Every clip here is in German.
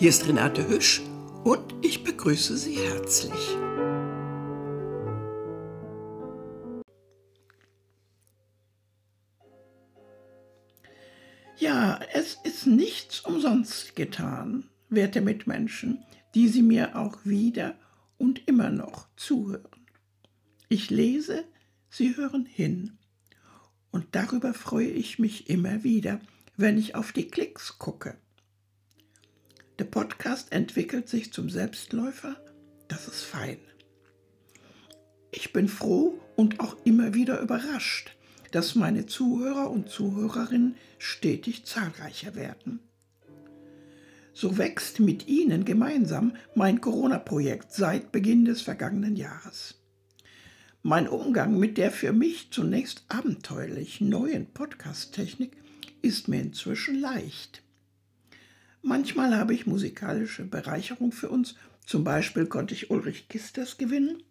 Hier ist Renate Hüsch und ich begrüße Sie herzlich. Ja, es ist nichts umsonst getan, werte Mitmenschen, die Sie mir auch wieder und immer noch zuhören. Ich lese, Sie hören hin. Und darüber freue ich mich immer wieder, wenn ich auf die Klicks gucke. Der Podcast entwickelt sich zum Selbstläufer, das ist fein. Ich bin froh und auch immer wieder überrascht, dass meine Zuhörer und Zuhörerinnen stetig zahlreicher werden. So wächst mit Ihnen gemeinsam mein Corona-Projekt seit Beginn des vergangenen Jahres. Mein Umgang mit der für mich zunächst abenteuerlich neuen Podcast-Technik ist mir inzwischen leicht. Manchmal habe ich musikalische Bereicherung für uns, zum Beispiel konnte ich Ulrich Kisters gewinnen.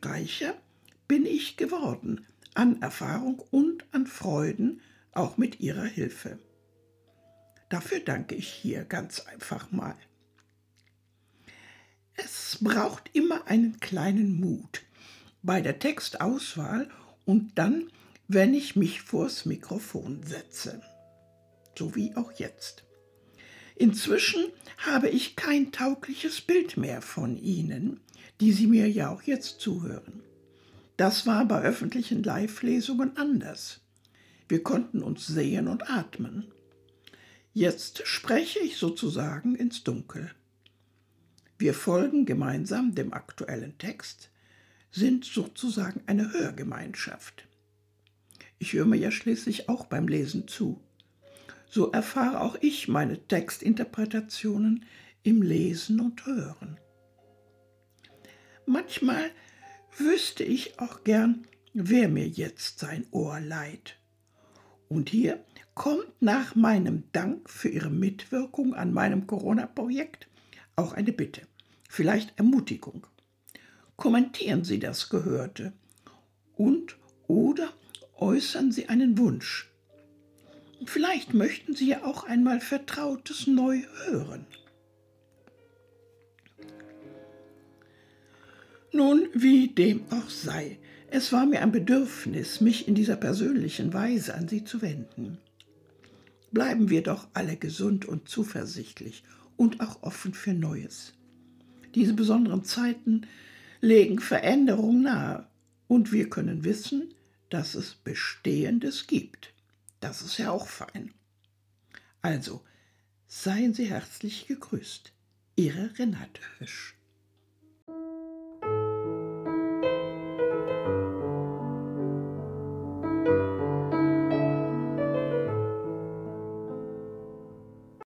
Reicher bin ich geworden an Erfahrung und an Freuden, auch mit ihrer Hilfe. Dafür danke ich hier ganz einfach mal. Es braucht immer einen kleinen Mut bei der Textauswahl und dann, wenn ich mich vors Mikrofon setze. So wie auch jetzt. Inzwischen habe ich kein taugliches Bild mehr von Ihnen, die Sie mir ja auch jetzt zuhören. Das war bei öffentlichen Live-Lesungen anders. Wir konnten uns sehen und atmen. Jetzt spreche ich sozusagen ins Dunkel. Wir folgen gemeinsam dem aktuellen Text, sind sozusagen eine Hörgemeinschaft. Ich höre mir ja schließlich auch beim Lesen zu. So erfahre auch ich meine Textinterpretationen im Lesen und Hören. Manchmal wüsste ich auch gern, wer mir jetzt sein Ohr leiht. Und hier kommt nach meinem Dank für Ihre Mitwirkung an meinem Corona-Projekt auch eine Bitte, vielleicht Ermutigung. Kommentieren Sie das Gehörte und oder äußern Sie einen Wunsch. Vielleicht möchten Sie ja auch einmal Vertrautes neu hören. Nun, wie dem auch sei, es war mir ein Bedürfnis, mich in dieser persönlichen Weise an Sie zu wenden. Bleiben wir doch alle gesund und zuversichtlich und auch offen für Neues. Diese besonderen Zeiten legen Veränderung nahe und wir können wissen, dass es Bestehendes gibt. Das ist ja auch fein. Also, seien Sie herzlich gegrüßt. Ihre Renate Hüsch.